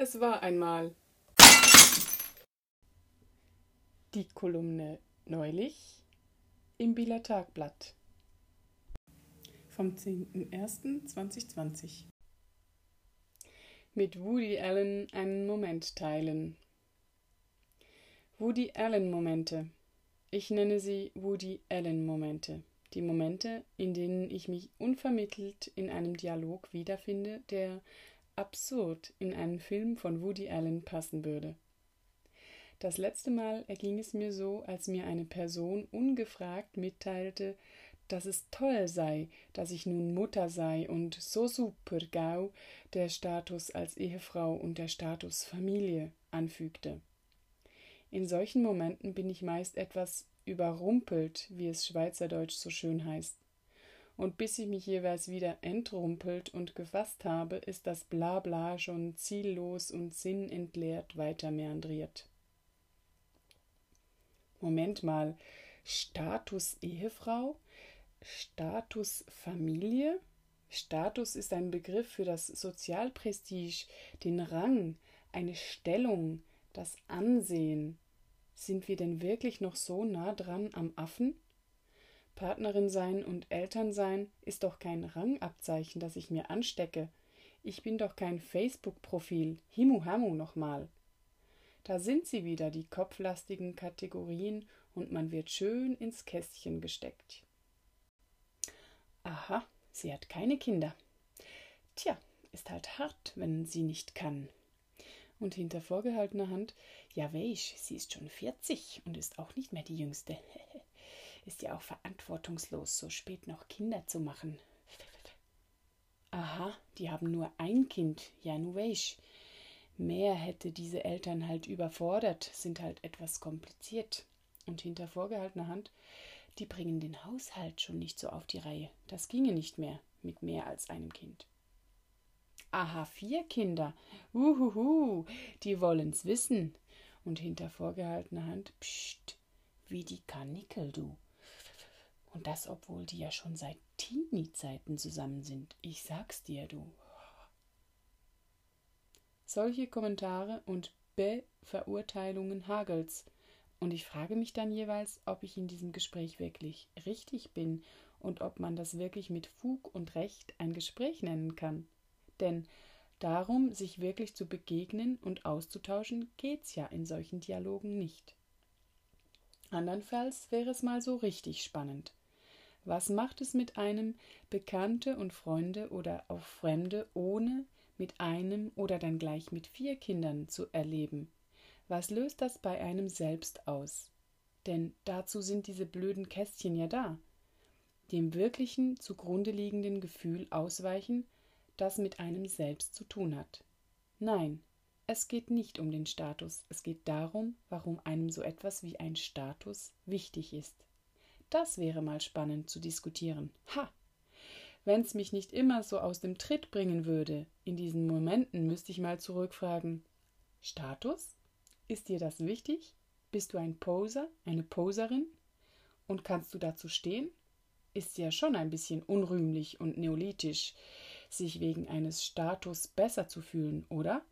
Es war einmal die Kolumne neulich im Bieler Tagblatt vom 10.01.2020 mit Woody Allen einen Moment teilen. Woody Allen Momente. Ich nenne sie Woody Allen Momente. Die Momente, in denen ich mich unvermittelt in einem Dialog wiederfinde, der absurd in einen Film von Woody Allen passen würde. Das letzte Mal erging es mir so, als mir eine Person ungefragt mitteilte, dass es toll sei, dass ich nun Mutter sei und so super gau der Status als Ehefrau und der Status Familie anfügte. In solchen Momenten bin ich meist etwas überrumpelt, wie es Schweizerdeutsch so schön heißt und bis ich mich jeweils wieder entrumpelt und gefasst habe, ist das Blabla schon ziellos und sinnentleert weiter meandriert. Moment mal, Status Ehefrau? Status Familie? Status ist ein Begriff für das Sozialprestige, den Rang, eine Stellung, das Ansehen. Sind wir denn wirklich noch so nah dran am Affen? Partnerin sein und Eltern sein ist doch kein Rangabzeichen, das ich mir anstecke. Ich bin doch kein Facebook-Profil. Himu Hamu nochmal. Da sind sie wieder, die kopflastigen Kategorien, und man wird schön ins Kästchen gesteckt. Aha, sie hat keine Kinder. Tja, ist halt hart, wenn sie nicht kann. Und hinter vorgehaltener Hand, ja weich, sie ist schon vierzig und ist auch nicht mehr die Jüngste. Ist ja auch verantwortungslos, so spät noch Kinder zu machen. Aha, die haben nur ein Kind, ja nu weich. Mehr hätte diese Eltern halt überfordert, sind halt etwas kompliziert. Und hinter vorgehaltener Hand, die bringen den Haushalt schon nicht so auf die Reihe. Das ginge nicht mehr mit mehr als einem Kind. Aha, vier Kinder. Uhuhu, die wollen's wissen. Und hinter vorgehaltener Hand, pst, wie die Karnickel, du. Und das, obwohl die ja schon seit Teenie-Zeiten zusammen sind. Ich sag's dir, du. Solche Kommentare und Be-Verurteilungen hagelt's. Und ich frage mich dann jeweils, ob ich in diesem Gespräch wirklich richtig bin und ob man das wirklich mit Fug und Recht ein Gespräch nennen kann. Denn darum, sich wirklich zu begegnen und auszutauschen, geht's ja in solchen Dialogen nicht. Andernfalls wäre es mal so richtig spannend. Was macht es mit einem, Bekannte und Freunde oder auch Fremde ohne mit einem oder dann gleich mit vier Kindern zu erleben? Was löst das bei einem selbst aus? Denn dazu sind diese blöden Kästchen ja da. Dem wirklichen zugrunde liegenden Gefühl ausweichen, das mit einem selbst zu tun hat. Nein, es geht nicht um den Status, es geht darum, warum einem so etwas wie ein Status wichtig ist. Das wäre mal spannend zu diskutieren. Ha! Wenn's mich nicht immer so aus dem Tritt bringen würde, in diesen Momenten müsste ich mal zurückfragen: Status? Ist dir das wichtig? Bist du ein Poser, eine Poserin? Und kannst du dazu stehen? Ist ja schon ein bisschen unrühmlich und neolithisch, sich wegen eines Status besser zu fühlen, oder?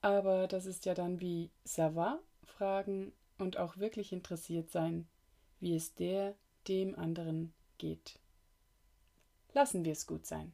Aber das ist ja dann wie Sava fragen und auch wirklich interessiert sein, wie es der dem anderen geht. Lassen wir es gut sein.